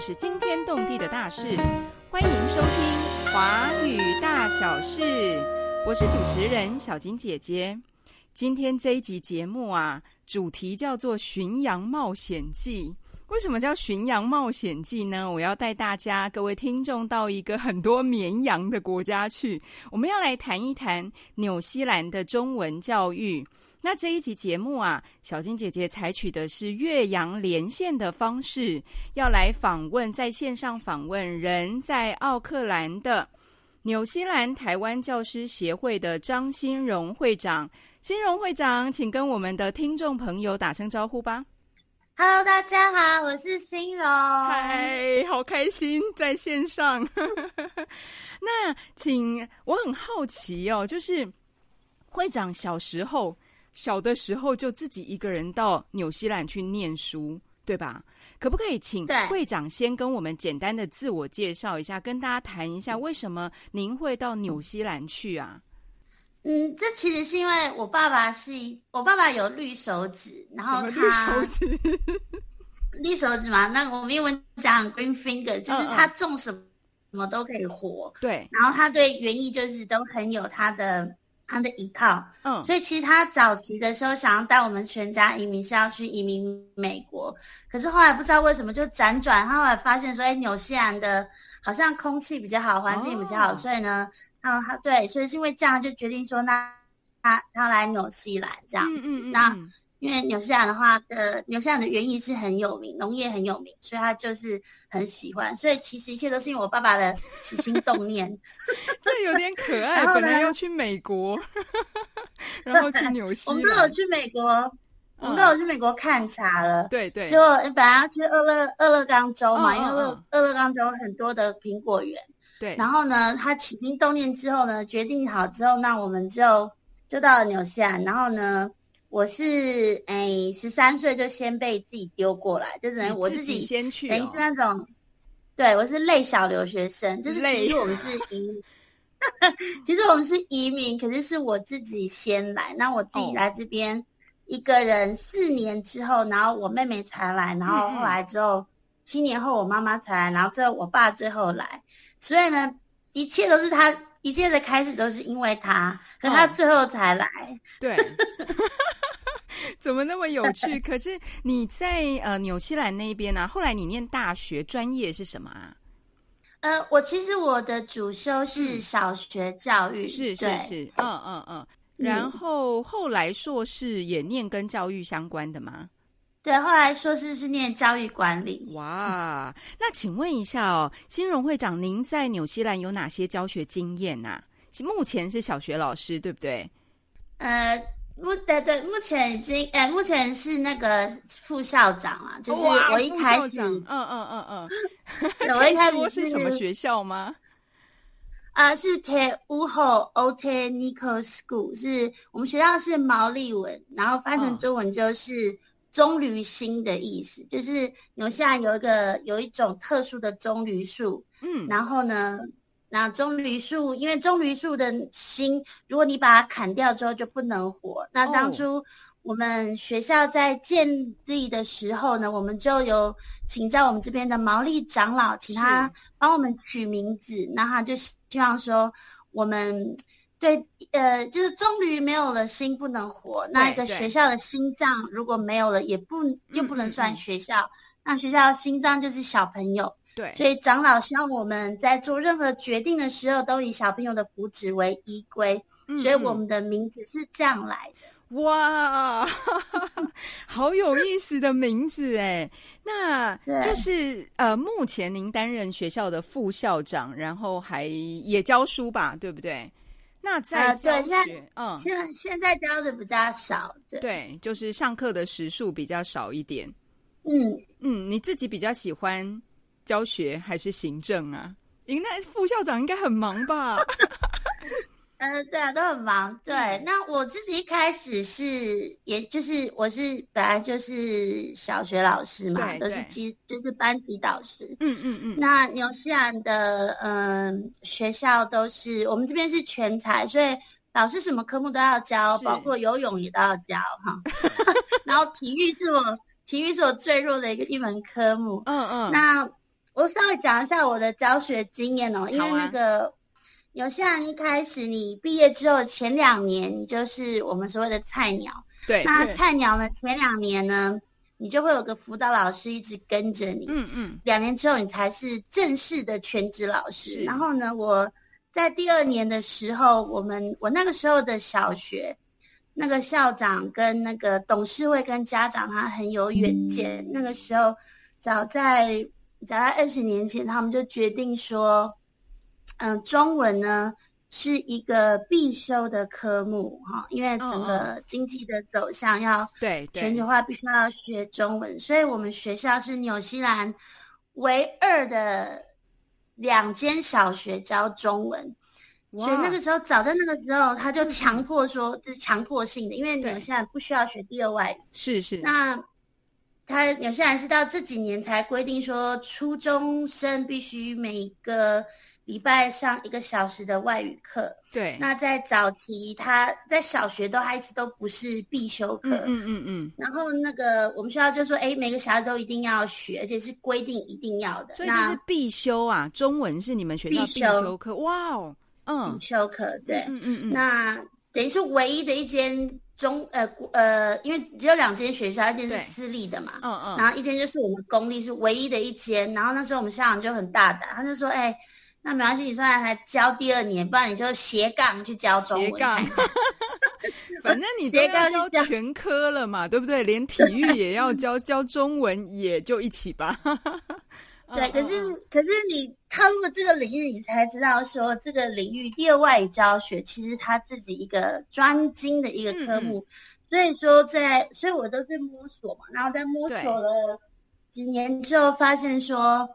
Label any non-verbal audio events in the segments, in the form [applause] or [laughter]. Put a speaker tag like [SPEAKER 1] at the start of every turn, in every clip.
[SPEAKER 1] 是惊天动地的大事。欢迎收听《华语大小事》，我是主持人小金姐姐。今天这一集节目啊，主题叫做《巡洋冒险记》。为什么叫《巡洋冒险记》呢？我要带大家各位听众到一个很多绵羊的国家去。我们要来谈一谈纽西兰的中文教育。那这一集节目啊，小金姐姐采取的是岳阳连线的方式，要来访问在线上访问人在奥克兰的纽西兰台湾教师协会的张新荣会长。新荣会长，请跟我们的听众朋友打声招呼吧。
[SPEAKER 2] Hello，大家好，我是新荣。
[SPEAKER 1] 嗨，好开心在线上。[laughs] 那请我很好奇哦，就是会长小时候。小的时候就自己一个人到纽西兰去念书，对吧？可不可以请会长先跟我们简单的自我介绍一下，跟大家谈一下为什么您会到纽西兰去啊？
[SPEAKER 2] 嗯，这其实是因为我爸爸是我爸爸有绿手指，然后他
[SPEAKER 1] 绿手指，[laughs]
[SPEAKER 2] 绿手指嘛，那我们英文讲 green finger，就是他种什么什么都可以活。
[SPEAKER 1] 对，
[SPEAKER 2] 然后他对园艺就是都很有他的。他的依靠，嗯，所以其实他早期的时候想要带我们全家移民是要去移民美国，可是后来不知道为什么就辗转，他后来发现说，哎，纽西兰的好像空气比较好，环境比较好，所以呢，嗯，他对，所以是因为这样就决定说，那他他来纽西兰这样子，那。因为纽西兰的话，呃，纽西兰的园艺是很有名，农业很有名，所以他就是很喜欢。所以其实一切都是因为我爸爸的起心动念。[laughs]
[SPEAKER 1] 这有点可爱。[laughs] 本来要去美国，[laughs] 然后去纽西。
[SPEAKER 2] 我们都有去美国，我们都有去美国看茶了。
[SPEAKER 1] 对对。
[SPEAKER 2] 就本来要去俄勒俄勒冈州嘛，因为俄俄勒冈州很多的苹果园。
[SPEAKER 1] 对。
[SPEAKER 2] 然后呢，他起心动念之后呢，决定好之后，那我们就就到了纽西兰，然后呢。我是哎，十三岁就先被自己丢过来，就等于我自己
[SPEAKER 1] 先去，
[SPEAKER 2] 等于是那种，对我是类小留学生，就是其实我们是移，[laughs] 其实我们是移民，可是是我自己先来，那我自己来这边一个人四年之后，然后我妹妹才来，然后后来之后七年后我妈妈才来，然后最后我爸最后来，所以呢，一切都是他，一切的开始都是因为他，可他最后才来，[laughs]
[SPEAKER 1] 对。[laughs] 怎么那么有趣？[laughs] 可是你在呃纽西兰那边呢？后来你念大学专业是什么啊？
[SPEAKER 2] 呃，我其实我的主修是小学教育，
[SPEAKER 1] 是是是，嗯嗯嗯。然后后来硕士也念跟教育相关的吗？
[SPEAKER 2] 对，后来硕士是念教育管理。
[SPEAKER 1] 哇，那请问一下哦，新荣会长，您在纽西兰有哪些教学经验呐？目前是小学老师，对不对？
[SPEAKER 2] 呃。目对对，目前已经哎，目前是那个副校长啊，就是我一开始，嗯
[SPEAKER 1] 嗯嗯嗯，
[SPEAKER 2] 我一开始 [laughs]
[SPEAKER 1] 是什么学校吗？
[SPEAKER 2] 啊，是 Te Otanico School，是我们学校是毛利文，然后翻成中文就是棕榈心的意思，就是纽西兰有一个有一种特殊的棕榈树，嗯，然后呢。那棕榈树，因为棕榈树的心，如果你把它砍掉之后就不能活。那当初我们学校在建立的时候呢，我们就有请教我们这边的毛利长老，请他帮我们取名字。那他就希望说，我们对呃，就是棕榈没有了心不能活。那一个学校的心脏如果没有了，也不就不能算学校。那学校心脏就是小朋友。
[SPEAKER 1] 对，
[SPEAKER 2] 所以长老希望我们在做任何决定的时候，都以小朋友的福祉为依归。所以我们的名字是这样来的。
[SPEAKER 1] 哇，[laughs] 好有意思的名字哎！那就是呃，目前您担任学校的副校长，然后还也教书吧，对不对？那在教学，
[SPEAKER 2] 嗯，现在现在教的比较少，
[SPEAKER 1] 对对，就是上课的时数比较少一点。
[SPEAKER 2] 嗯
[SPEAKER 1] 嗯，你自己比较喜欢。教学还是行政啊？您那副校长应该很忙吧？
[SPEAKER 2] 嗯，[laughs] 对啊，都很忙。对，那我自己一开始是，也就是我是本来就是小学老师嘛，都是基就是班级导师。
[SPEAKER 1] 嗯嗯嗯。
[SPEAKER 2] 那纽西兰的嗯学校都是我们这边是全才，所以老师什么科目都要教，包括游泳也都要教哈。[laughs] 然后体育是我体育是我最弱的一个一门科目。
[SPEAKER 1] 嗯嗯。
[SPEAKER 2] 那我稍微讲一下我的教学经验哦，因为那个有些人一开始你毕业之后前两年，你就是我们所谓的菜鸟。
[SPEAKER 1] 对，
[SPEAKER 2] 那菜鸟呢，前两年呢，你就会有个辅导老师一直跟着你。
[SPEAKER 1] 嗯嗯，
[SPEAKER 2] 两年之后，你才是正式的全职老
[SPEAKER 1] 是
[SPEAKER 2] 师。然后呢，我在第二年的时候，我们我那个时候的小学，那个校长跟那个董事会跟家长他很有远见。那个时候，早在早在二十年前，他们就决定说，嗯、中文呢是一个必修的科目哈，因为整个经济的走向要
[SPEAKER 1] 对对，
[SPEAKER 2] 全球化必须要学中文，所以我们学校是纽西兰唯二的两间小学教中文。
[SPEAKER 1] 哇
[SPEAKER 2] 所以那个时候，早在那个时候，他就强迫说，这是强迫性的，因为
[SPEAKER 1] 对
[SPEAKER 2] 纽西兰不需要学第二外语。
[SPEAKER 1] 是是，
[SPEAKER 2] 那他纽西兰是到这几年才规定说，初中生必须每个礼拜上一个小时的外语课。
[SPEAKER 1] 对，
[SPEAKER 2] 那在早期，他在小学都还一直都不是必修课。
[SPEAKER 1] 嗯嗯嗯嗯，
[SPEAKER 2] 然后那个我们学校就说，哎，每个小孩都一定要学，而且是规定一定要的。
[SPEAKER 1] 所以这
[SPEAKER 2] 那
[SPEAKER 1] 是必修啊，中文是你们学校必
[SPEAKER 2] 修
[SPEAKER 1] 课，哇哦，嗯
[SPEAKER 2] 必修课对，
[SPEAKER 1] 嗯嗯嗯，
[SPEAKER 2] 那等于是唯一的一间中呃呃，因为只有两间学校，一间是私立的嘛，
[SPEAKER 1] 嗯嗯，
[SPEAKER 2] 然后一间就是我们公立是唯一的一间。然后那时候我们校长就很大胆，他就说，哎。那没关系，你虽然还教第二年，不然你就斜杠去教中文。
[SPEAKER 1] 斜杠，[laughs] 反正你都
[SPEAKER 2] 斜
[SPEAKER 1] 要
[SPEAKER 2] 杠教
[SPEAKER 1] 全科了嘛，对不对？连体育也要教，教中文也就一起吧。
[SPEAKER 2] 对，
[SPEAKER 1] 嗯
[SPEAKER 2] 可是可是你踏入了这个领域，你才知道说这个领域第二外语教学其实他自己一个专精的一个科目，所以说在所以我都是摸索嘛，然后在摸索了几年之后，发现说，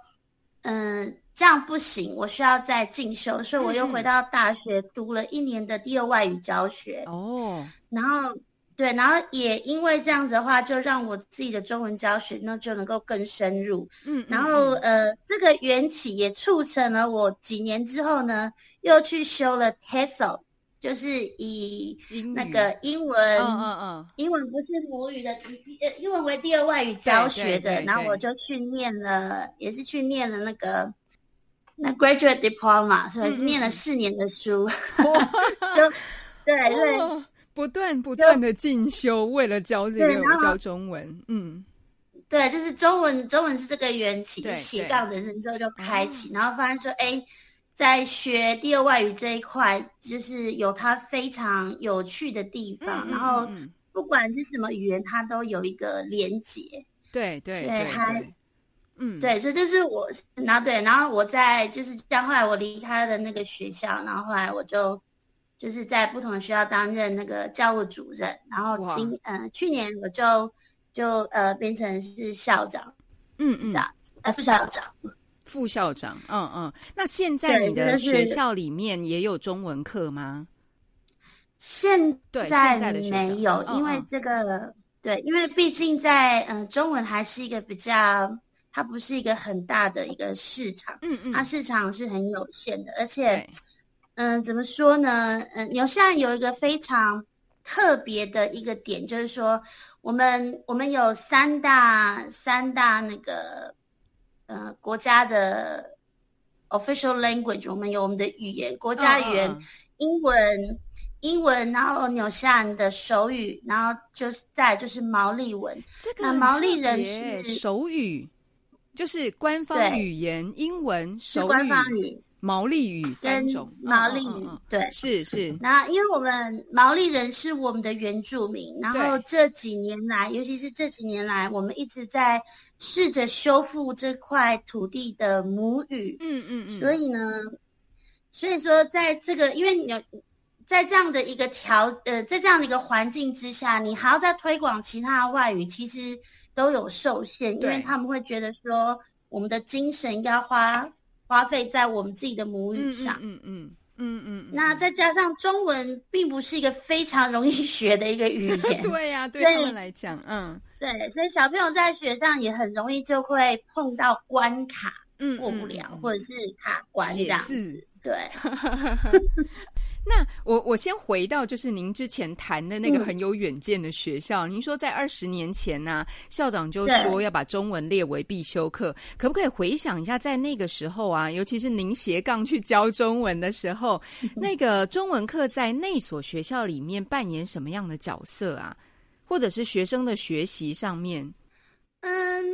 [SPEAKER 2] 嗯，这样不行，我需要再进修，所以我又回到大学读了一年的第二外语教学，
[SPEAKER 1] 哦，
[SPEAKER 2] 然后对，然后也因为这样子的话，就让我自己的中文教学那就能够更深入。
[SPEAKER 1] 嗯，嗯
[SPEAKER 2] 然后
[SPEAKER 1] 嗯
[SPEAKER 2] 呃，这个缘起也促成了我几年之后呢，又去修了 TESOL，就是以那个英文，
[SPEAKER 1] 嗯嗯嗯，
[SPEAKER 2] 英文不是母语的，以呃英文为第二外语教学的，然后我就去念了，也是去念了那个。那 graduate diploma，所以是念了四年的书，[laughs]
[SPEAKER 1] 哇。
[SPEAKER 2] 就对对，
[SPEAKER 1] 哦不断不断的进修，为了教这个教中文，嗯，
[SPEAKER 2] 对，就是中文，中文是这个缘起，斜杠人生之后就开启，
[SPEAKER 1] 哦
[SPEAKER 2] 然后发现说，哎，在学第二外语这一块，就是有它非常有趣的地方，
[SPEAKER 1] 嗯
[SPEAKER 2] 然后不管是什么语言，它都有一个连结。
[SPEAKER 1] 对对
[SPEAKER 2] 对
[SPEAKER 1] 对。
[SPEAKER 2] 还，
[SPEAKER 1] 嗯，
[SPEAKER 2] 对，所以这是我，然后对，然后我在就是这样，后来我离开了那个学校，然后后来我就就是在不同的学校担任那个教务主任，然后今呃去年我就就呃变成是校长
[SPEAKER 1] 嗯嗯
[SPEAKER 2] 这，样子，呃副校长。
[SPEAKER 1] 副校长，嗯嗯，那现在
[SPEAKER 2] 对
[SPEAKER 1] 你的学校里面也有中文课吗？
[SPEAKER 2] 现在没有，因为这个对，因为毕竟在嗯、呃中文还是一个比较，它不是一个很大的一个市场，
[SPEAKER 1] 嗯嗯，
[SPEAKER 2] 它市场是很有限的，而且
[SPEAKER 1] 对，
[SPEAKER 2] 嗯、怎么说呢？嗯、纽西兰有一个非常特别的一个点，就是说我们我们有三大三大那个呃国家的 official language，我们有我们的语言，国家语言。英文、英文，然后纽西兰的手语，然后就是再就是毛利文。那毛利人是
[SPEAKER 1] 手语，就是官方语言，英文、手
[SPEAKER 2] 是官方
[SPEAKER 1] 语、
[SPEAKER 2] 语
[SPEAKER 1] 毛利语三种。嗯
[SPEAKER 2] 毛利语，对。
[SPEAKER 1] 是是，
[SPEAKER 2] 那因为我们毛利人是我们的原住民，然后这几年来，尤其是这几年来，我们一直在试着修复这块土地的母语。
[SPEAKER 1] 嗯嗯嗯，
[SPEAKER 2] 所以呢，所以说在这个，因为你有在这样的一个条呃，在这样的一个环境之下，你还要再推广其他的外语，其实都有受限，因为他们会觉得说，我们的精神要花花费在我们自己的母语
[SPEAKER 1] 嗯
[SPEAKER 2] 上。
[SPEAKER 1] 嗯嗯嗯嗯嗯，
[SPEAKER 2] 那再加上中文并不是一个非常容易学的一个语言，[laughs]
[SPEAKER 1] 对呀，对
[SPEAKER 2] 对
[SPEAKER 1] 他们来讲，嗯
[SPEAKER 2] 对，所以小朋友在学上也很容易就会碰到关卡
[SPEAKER 1] 嗯，
[SPEAKER 2] 过不了，或者是卡关这
[SPEAKER 1] 写
[SPEAKER 2] 样。
[SPEAKER 1] 子。
[SPEAKER 2] 对，[laughs]
[SPEAKER 1] 那我我先回到就是您之前谈的那个很有远见的学校，您说在二十年前呢，校长就说要把中文列为必修课，可不可以回想一下，在那个时候啊，尤其是您斜杠去教中文的时候，[laughs] 那个中文课在那所学校里面扮演什么样的角色啊？或者是学生的学习上面？
[SPEAKER 2] 嗯。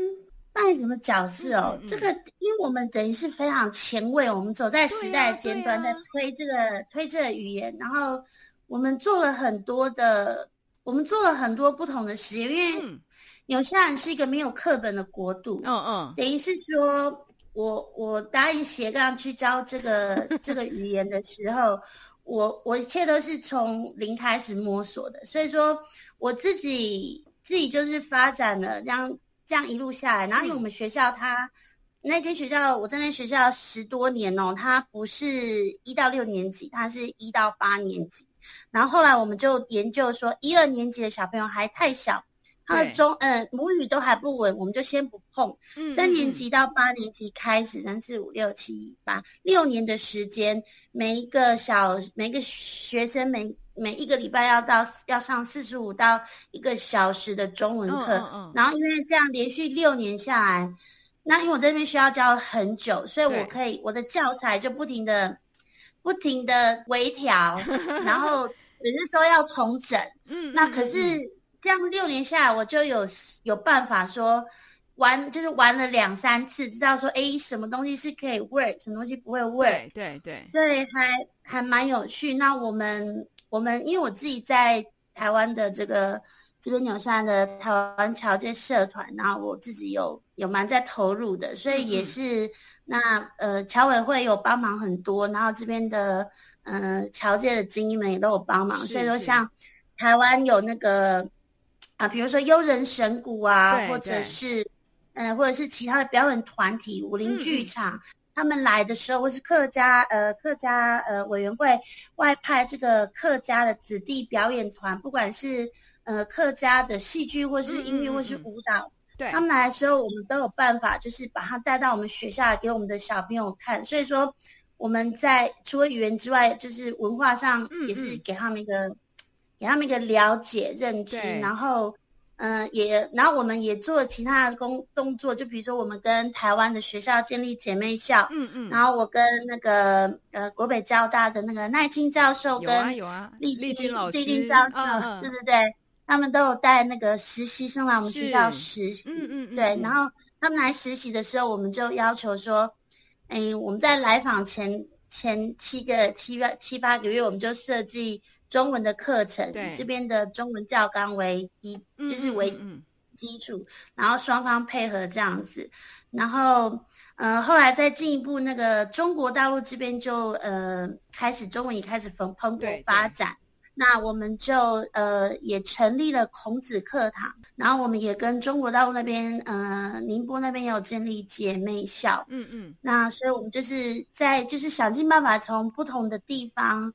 [SPEAKER 2] 扮演什么角色哦？这个，因为我们等于是非常前卫，我们走在时代尖端，在推这个推这个语言，然后我们做了很多的，我们做了很多不同的实验。因为纽西兰是一个没有课本的国度，嗯嗯，等于是说我我答应斜杠去教这个 [laughs] 这个语言的时候，我我一切都是从零开始摸索的，所以说我自己自己就是发展了这样。这样一路下来，然后因为我们学校它那间学校，我在那学校十多年哦，它不是一到六年级，它是一到八年级。然后后来我们就研究说，一二年级的小朋友还太小，他的中嗯母语都还不稳，我们就先不碰。三年级到八年级开始，三四五六七八六年的时间，每一个小每一个学生每。每一个礼拜要到要上四十五到一个小时的中文课，然后因为这样连续六年下来，那因为我这边需要教很久，所以我可以我的教材就不停的不停的微调，[laughs] 然后只是说要重整。嗯，那可是这样六年下来，我就有有办法说玩，就是玩了两三次，知道说哎什么东西是可以 work，什么东西不会 work。
[SPEAKER 1] 对对
[SPEAKER 2] 对，还还蛮有趣。那我们。我们因为我自己在台湾的这个这边纽西兰的台湾侨界社团，然后我自己有有蛮在投入的，所以也是那呃侨委会有帮忙很多，然后这边的嗯侨界的精英们也都有帮忙，所以说像台湾有那个啊，比如说幽人神鼓啊，或者是嗯或者是其他的表演团体武林剧场。他们来的时候，或是客家呃客家呃委员会外派这个客家的子弟表演团，不管是呃客家的戏剧，或是音乐，或是舞蹈，
[SPEAKER 1] 对，
[SPEAKER 2] 他们来的时候，我们都有办法，就是把他带到我们学校给我们的小朋友看。所以说，我们在除了语言之外，就是文化上也是给他们一个给他们一个了解认知，然后。嗯，也，然后我们也做其他的工动作，就比如说我们跟台湾的学校建立姐妹校，嗯嗯，然后我跟那个呃国北交大的那个奈青教授跟
[SPEAKER 1] 有啊。
[SPEAKER 2] 丽
[SPEAKER 1] 丽君老师，
[SPEAKER 2] 丽君教授，对对对，他们都有带那个实习生来我们学校实习，嗯嗯，对，然后他们来实习的时候，我们就要求说，哎，我们在来访前前七个七月七八个月，我们就设计。中文的课程，以这边的中文教纲为一，就是为基础，然后双方配合这样子，然后，呃，后来再进一步，那个中国大陆这边就呃开始中文也开始蓬蓬勃发展，那我们就呃也成立了孔子课堂，然后我们也跟中国大陆那边，呃宁波那边有建立姐妹校，嗯嗯，那所以我们就是在就是想尽办法从不同的地方。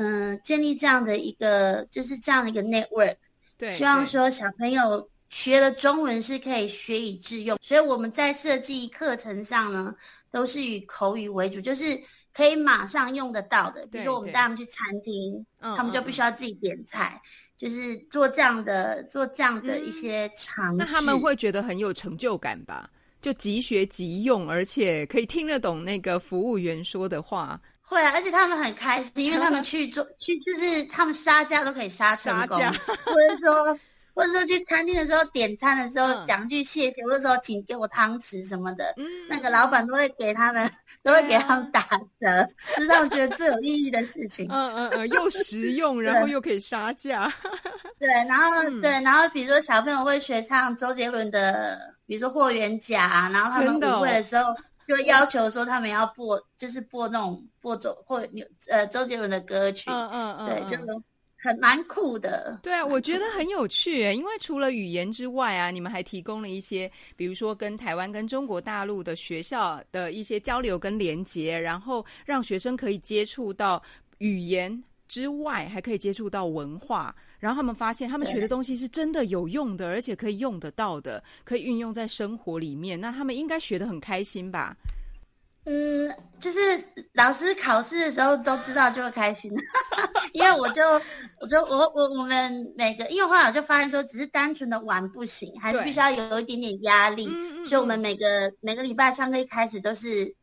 [SPEAKER 2] 嗯，建立这样的一个，就是这样的一个 network，
[SPEAKER 1] 对，
[SPEAKER 2] 希望说小朋友学了中文是可以学以致用，所以我们在设计课程上呢，都是以口语为主，就是可以马上用得到的。比如说我们带他们去餐厅，他们就必须要自己点菜，就是做这样的做这样的一些尝试。
[SPEAKER 1] 那他们会觉得很有成就感吧？就即学即用，而且可以听得懂那个服务员说的话。
[SPEAKER 2] 会啊，而且他们很开心，因为他们去做 [laughs] 去就是他们杀价都可以杀成功，或者说 [laughs] 或者说去餐厅的时候点餐的时候讲句谢谢，或者说请给我汤匙什么的，那个老板都会给他们都会给他们打折，这是他们觉得最有意义的事情。
[SPEAKER 1] 嗯嗯嗯，[laughs] 又实用，然后又可以杀价。
[SPEAKER 2] 对，然后对，然后比如说小朋友会学唱周杰伦的，比如说霍元甲，然后他们舞会的时候。就要求说他们要播，就是播那种播周或有呃周杰伦的歌曲，嗯嗯嗯，对，就很蛮酷的。
[SPEAKER 1] 对啊，我觉得很有趣因为除了语言之外啊，你们还提供了一些，比如说跟台湾跟中国大陆的学校的一些交流跟连接，然后让学生可以接触到语言之外，还可以接触到文化。然后他们发现，他们学的东西是真的有用的，而且可以用得到的，可以运用在生活里面。那他们应该学的很开心吧？
[SPEAKER 2] 嗯，就是老师考试的时候都知道就会开心，[laughs] 因为我就我就我我我们每个，因为后来我就发现说，只是单纯的玩不行，还是必须要有一点点压力，所以我们每个每个礼拜上课一开始都是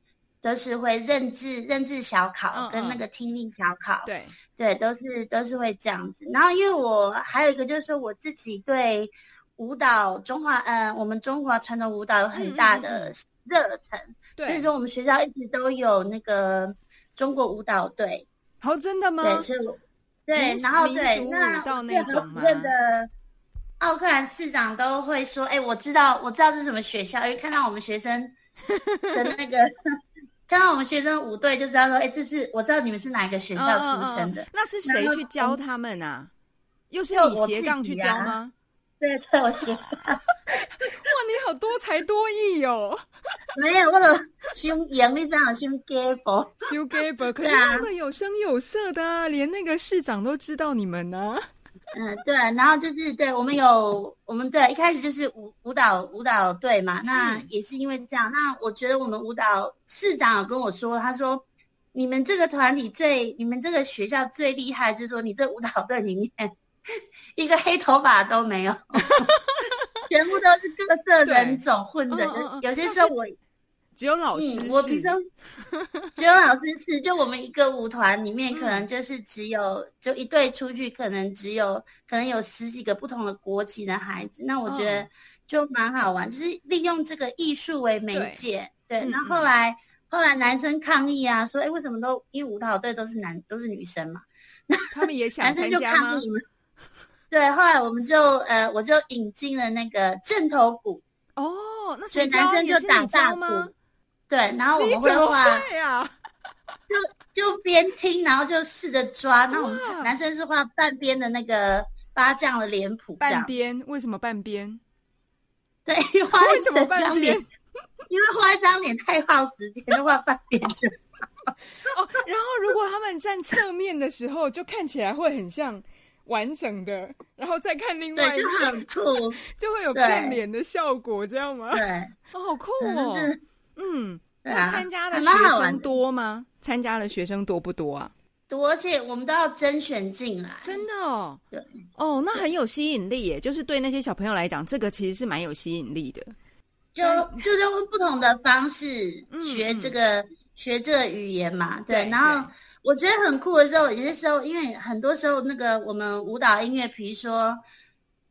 [SPEAKER 2] 都是会认字认字小考跟那个听力小考，
[SPEAKER 1] 对
[SPEAKER 2] 对，都是都是会这样子。然后因为我还有一个就是说我自己对舞蹈中华嗯我们中华传统舞蹈有很大的热忱。所以说，我们学校一直都有那个中国舞蹈队。
[SPEAKER 1] 哦，真的吗？
[SPEAKER 2] 对，是。对，然后对，那最主任的奥克兰市长都会说：“哎，我知道，我知道是什么学校，因为看到我们学生的那个，看到我们学生五队就知道说，哎，这是我知道你们是哪一个学校出身的。
[SPEAKER 1] 那是谁去教他们啊？又是你斜杠去教吗？
[SPEAKER 2] 对，对我斜杠。[laughs]
[SPEAKER 1] 哇，你好多才多艺哦！
[SPEAKER 2] 没有，我了胸扬，你知道胸 gable，
[SPEAKER 1] 胸 gable，？可是那么有声有色的，啊连那个市长都知道你们呢。
[SPEAKER 2] 嗯，对，然后就是对我们有我们对一开始就是舞舞蹈舞蹈队嘛，那也是因为这样。那我觉得我们舞蹈市长有跟我说，他说你们这个团体最，你们这个学校最厉害，就是说你这舞蹈队里面 [laughs] 一个黑头发都没有。[laughs] 全部都是各色人种混着的，有些时候我
[SPEAKER 1] 只有老师，
[SPEAKER 2] 我比如说只有老师是，就我们一个舞团里面可能就是只有就一队出去，可能只有可能有十几个不同的国籍的孩子，那我觉得就蛮好玩，就是利用这个艺术为媒介。对，那后来后来男生抗议啊，说哎为什么都因为舞蹈队都是男都是女生嘛，
[SPEAKER 1] 那 [laughs] 他们也想参加吗？
[SPEAKER 2] 对，后来我们就呃，我就引进了那个正头鼓。
[SPEAKER 1] 哦，那
[SPEAKER 2] 所以男生就打大鼓，对，然后我们会画
[SPEAKER 1] 呀，[laughs]
[SPEAKER 2] 就就边听，然后就试着抓。那我们男生是画半边的那个八将的脸谱，
[SPEAKER 1] 半边为什么半边？
[SPEAKER 2] 对，画一整张脸，[laughs] 因为画一张脸太耗时间，就画半边就
[SPEAKER 1] 哦。然后如果他们站侧面的时候，就看起来会很像。完整的，然后再看另外一
[SPEAKER 2] 个，很酷，[laughs]
[SPEAKER 1] 就会有变脸的效果，这样吗？
[SPEAKER 2] 对，
[SPEAKER 1] 哦，好酷哦。嗯，那参加的学生多吗？参加的学生多不多啊？
[SPEAKER 2] 多，而且我们都要甄选进来，
[SPEAKER 1] 真的哦。
[SPEAKER 2] 对，
[SPEAKER 1] 哦，那很有吸引力耶。就是对那些小朋友来讲，这个其实是蛮有吸引力的。
[SPEAKER 2] 就就是用不同的方式学这个学这个语言嘛。对，然后。我觉得很酷的时候，有些时候，因为很多时候那个我们舞蹈音乐，比如说，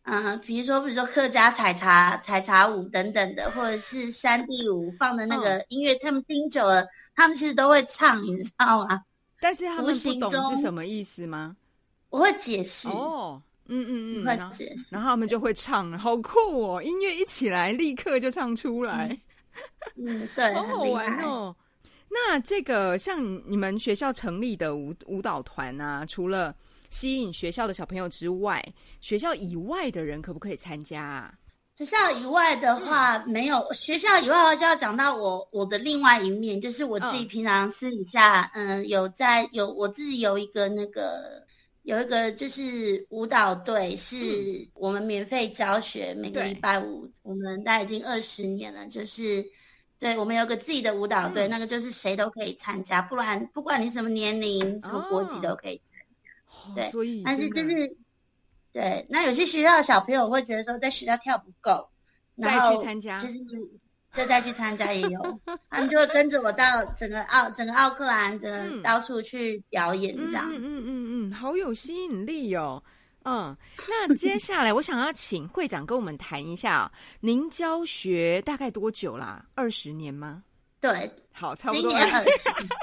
[SPEAKER 2] 嗯，比如说，比如说客家采茶、采茶舞等等的，或者是山地舞放的那个音乐，他们听久了，他们其实都会唱，你知道吗？
[SPEAKER 1] 但是他们不懂是什么意思吗？
[SPEAKER 2] 我会解释
[SPEAKER 1] 哦，嗯嗯
[SPEAKER 2] 嗯，会解释，
[SPEAKER 1] 然后他们就会唱，好酷哦！音乐一起来，立刻就唱出来，
[SPEAKER 2] 嗯，对，[laughs]
[SPEAKER 1] 好好玩哦。那这个像你们学校成立的舞舞蹈团啊，除了吸引学校的小朋友之外，学校以外的人可不可以参加啊？
[SPEAKER 2] 学校以外的话，没有。学校以外的话，就要讲到我我的另外一面，就是我自己平常私底下，嗯，有在有我自己有一个那个有一个就是舞蹈队，是我们免费教学，每个礼拜五，我们大概已经二十年了，就是。对，我们有个自己的舞蹈队，那个就是谁都可以参加，不然不管你什么年龄、什么国籍都可以。对，
[SPEAKER 1] 所以
[SPEAKER 2] 但是就是对，那有些学校的小朋友会觉得说在学校跳不够，
[SPEAKER 1] 再去参加，
[SPEAKER 2] 就是再再去参加也有，他们就会跟着我到整个奥整个奥克兰，整个到处去表演这样。嗯
[SPEAKER 1] 嗯嗯嗯，好有吸引力哦。嗯，那接下来我想要请会长跟我们谈一下，您教学大概多久啦？二十年吗？
[SPEAKER 2] 对，
[SPEAKER 1] 好，差不多二十年，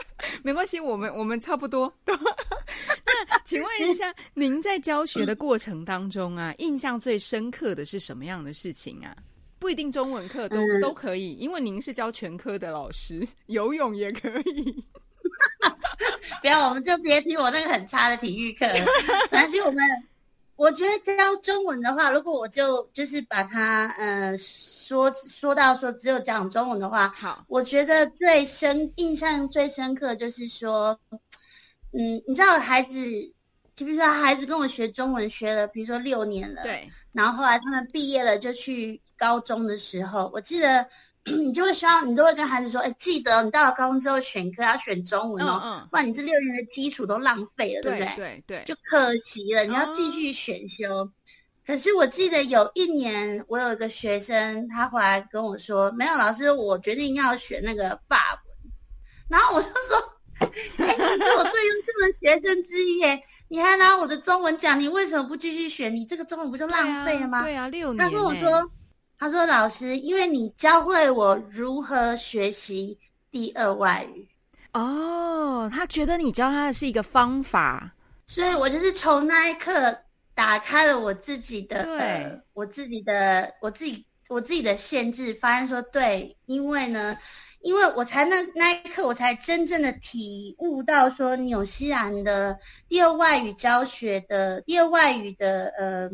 [SPEAKER 1] [laughs] 没关系，我们我们差不多。那请问一下，您在教学的过程当中啊，印象最深刻的是什么样的事情啊？不一定中文课都都可以，因为您是教全科的老师，游泳也可以。[laughs]
[SPEAKER 2] 不要，我们就别提我那个很差的体育课了。[laughs] 但是我们。我觉得教中文的话，如果我就就是把它呃说说到说只有讲中文的话，
[SPEAKER 1] 好，
[SPEAKER 2] 我觉得最深印象最深刻就是说，嗯，你知道孩子，就比如说孩子跟我学中文学了，比如说六年了，
[SPEAKER 1] 对，
[SPEAKER 2] 然后后来他们毕业了就去高中的时候，我记得 [clears throat] 你就会希望你都会跟孩子说，哎，记得你到了高中之后选科要选中文哦，不然你这六年的基础都浪费了，对不对？
[SPEAKER 1] 对对，
[SPEAKER 2] 就可惜了，你要继续选修。可是我记得有一年，我有一个学生，他回来跟我说，没有老师，我决定要选那个法文。然后我就说，[laughs] 哎，你是我最优秀的学生之一，你还拿我的中文讲，你为什么不继续学？你这个中文不就浪费了吗？
[SPEAKER 1] 对啊，六年。
[SPEAKER 2] 他跟我说，他说老师，因为你教会我如何学习第二外语。
[SPEAKER 1] 哦，他觉得你教他的是一个方法，
[SPEAKER 2] 所以我就是从那一刻打开了我自己的，
[SPEAKER 1] 对，
[SPEAKER 2] 我自己的，我自己，我自己的限制，发现说对，因为呢。因为我才那那一刻，我才真正的体悟到说，纽西兰的第二外语教学的第二外语的呃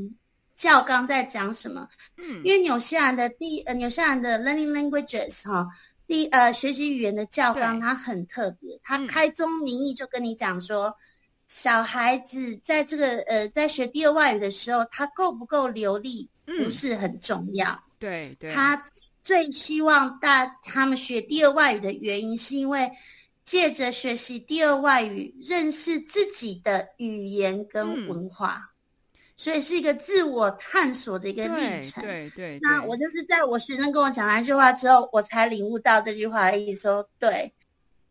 [SPEAKER 2] 教纲在讲什么？嗯，因为纽西兰的第呃纽西兰的 learning languages 哈，第呃学习语言的教纲它很特别，它开宗明义就跟你讲说，小孩子在这个呃在学第二外语的时候，他够不够流利不是很重要，
[SPEAKER 1] 对对，
[SPEAKER 2] 他。最希望大他们学第二外语的原因，是因为借着学习第二外语，认识自己的语言跟文化，所以是一个自我探索的一个历程。
[SPEAKER 1] 对对。
[SPEAKER 2] 那我就是在我学生跟我讲那句话之后，我才领悟到这句话的意思。说，对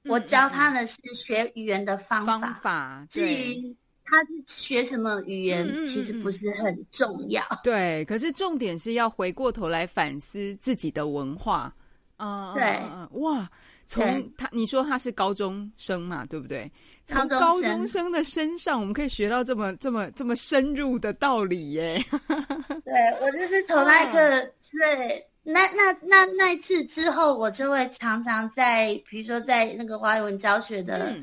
[SPEAKER 2] 我教他的是学语言的方
[SPEAKER 1] 法。方法。
[SPEAKER 2] 至于。他学什么语言其实不是很重要，
[SPEAKER 1] 对。可是重点是要回过头来反思自己的文化，
[SPEAKER 2] 嗯，对，
[SPEAKER 1] 哇，从他你说他是高中生嘛，对不对？从高中生的身上，我们可以学到这么这么这么深入的道理耶。[laughs]
[SPEAKER 2] 对我就是从那个对那那那那一次之后，我就会常常在比如说在那个华语文教学的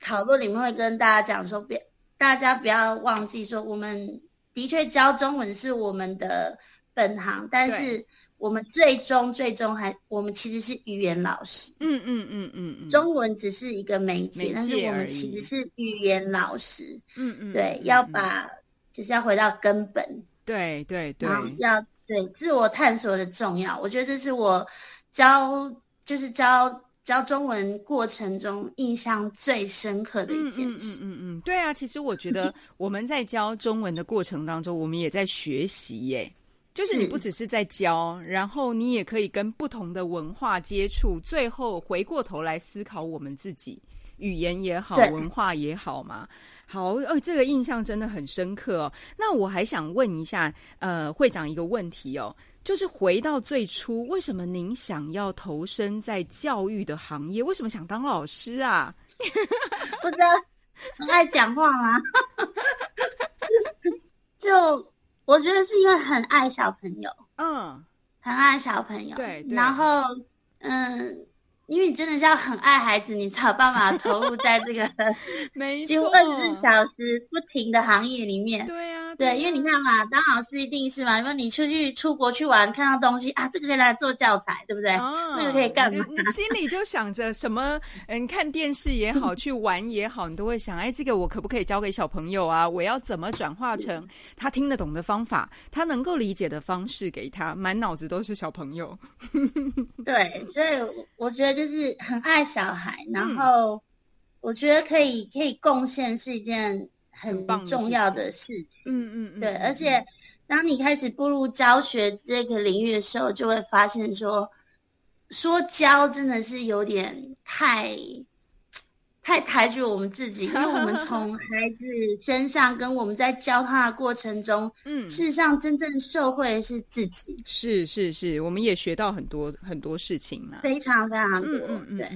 [SPEAKER 2] 讨论里面，会跟大家讲说别。大家不要忘记说，我们的确教中文是我们的本行，但是我们最终最终还我们其实是语言老师。
[SPEAKER 1] 嗯嗯嗯嗯
[SPEAKER 2] 中文只是一个媒介，但是我们其实是语言老师。
[SPEAKER 1] 嗯嗯，
[SPEAKER 2] 对，要把就是要回到根本。
[SPEAKER 1] 对对对，
[SPEAKER 2] 要对自我探索的重要。我觉得这是我教就是教。教中文过程中印象最深刻的一件事，嗯
[SPEAKER 1] 嗯嗯对啊，其实我觉得 [laughs] 我们在教中文的过程当中，我们也在学习耶。就是你不只是在教，然后你也可以跟不同的文化接触，最后回过头来思考我们自己语言也好，文化也好嘛。好，呃，这个印象真的很深刻哦。那我还想问一下，呃，会长一个问题哦。就是回到最初，为什么您想要投身在教育的行业？为什么想当老师啊？[laughs]
[SPEAKER 2] 不知道很爱讲话吗？[laughs] 就我觉得是因为很爱小朋友，
[SPEAKER 1] 嗯，
[SPEAKER 2] 很爱小朋友，
[SPEAKER 1] 对，
[SPEAKER 2] 然后嗯。因为你真的是要很爱孩子，你才有办法投入在这个 [laughs] 几乎二十四小时不停的行业里面。
[SPEAKER 1] 对啊，
[SPEAKER 2] 对，因为你看嘛，当老师一定是嘛，因为你出去出国去玩，看到东西啊，这个可以来做教材，对不对？哦那个可以干嘛？
[SPEAKER 1] 你心里就想着什么？嗯，看电视也好，[laughs] 去玩也好，你都会想，哎，这个我可不可以教给小朋友啊？我要怎么转化成他听得懂的方法，他能够理解的方式给他？满脑子都是小朋友。[laughs]
[SPEAKER 2] 对，所以我觉得。就是很爱小孩，然后我觉得可以可以贡献是一件很重要的事情。
[SPEAKER 1] 嗯嗯，
[SPEAKER 2] 对。而且当你开始步入教学这个领域的时候，就会发现说说教真的是有点太太抬举我们自己，[laughs] 因为我们从孩子身上跟我们在教他的过程中，嗯，事实上真正受惠的是自己。
[SPEAKER 1] 是是是，我们也学到很多很多事情嘛，
[SPEAKER 2] 非常非常多，嗯对。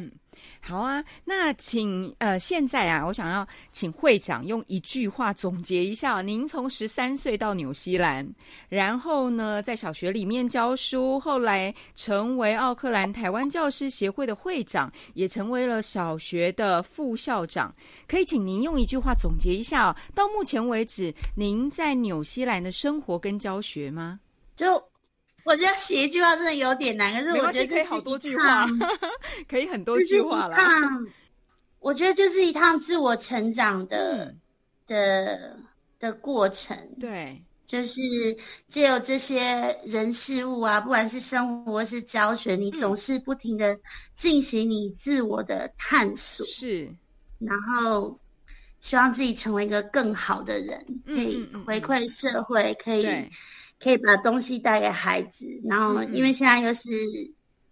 [SPEAKER 1] 好啊，那请呃，现在啊，我想要请会长用一句话总结一下：您从十三岁到纽西兰，然后呢，在小学里面教书，后来成为奥克兰台湾教师协会的会长，也成为了小学的副校长。可以请您用一句话总结一下，到目前为止，您在纽西兰的生活跟教学吗？
[SPEAKER 2] 就。我觉得写一句话真的有点难，可是我觉得
[SPEAKER 1] 可以好多句话，[laughs] 可以很多句话了。
[SPEAKER 2] 我觉得就是一趟自我成长的的的过程。
[SPEAKER 1] 对，
[SPEAKER 2] 就是借由这些人事物啊，不管是生活是教学，你总是不停的进行你自我的探索，
[SPEAKER 1] 是，
[SPEAKER 2] 然后希望自己成为一个更好的人，可以回馈社会，可以可以把东西带给孩子。然后，因为现在又是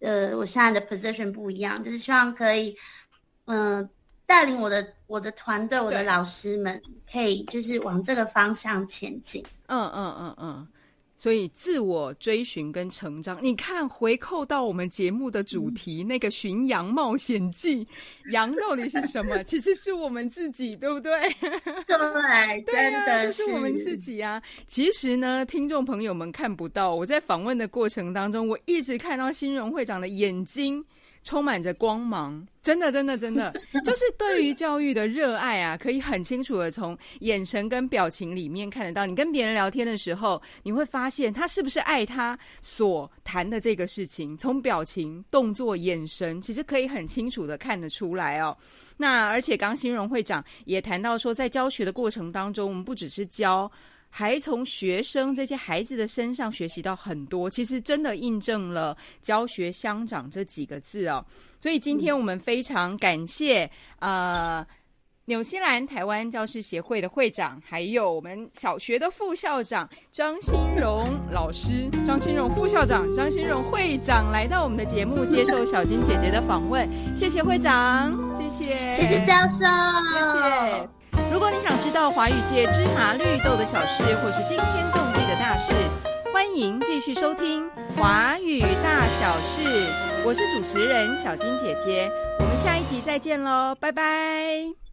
[SPEAKER 2] 呃，我现在的 position 不一样，就是希望可以嗯带领我的我的团队，我的老师们可以就是往这个方向前进。
[SPEAKER 1] 嗯嗯嗯嗯，所以自我追寻跟成长，你看回扣到我们节目的主题，那个巡羊冒险记，[laughs] 羊到底是什么？[laughs] 其实是我们自己，对不对？
[SPEAKER 2] 对，[laughs] 真的
[SPEAKER 1] 是我们自己啊。其实呢，听众朋友们看不到，我在访问的过程当中，我一直看到新荣会长的眼睛。充满着光芒，真的，真的，真的，[laughs] 就是对于教育的热爱啊，可以很清楚的从眼神跟表情里面看得到。你跟别人聊天的时候，你会发现他是不是爱他所谈的这个事情。从表情、动作、眼神，其实可以很清楚的看得出来哦。那而且刚新荣会长也谈到说，在教学的过程当中，我们不只是教。还从学生这些孩子的身上学习到很多，其实真的印证了“教学相长”这几个字哦。所以今天我们非常感谢呃，纽西兰台湾教师协会的会长，还有我们小学的副校长张新荣老师、张新荣副校长、张新荣会长来到我们的节目，接受小金姐姐的访问。谢谢会长，谢谢，
[SPEAKER 2] 谢谢教
[SPEAKER 1] 授，谢谢。如果你想知道华语界芝麻绿豆的小事，或是惊天动地的大事，欢迎继续收听《华语大小事》。我是主持人小金姐姐，我们下一集再见喽，拜拜。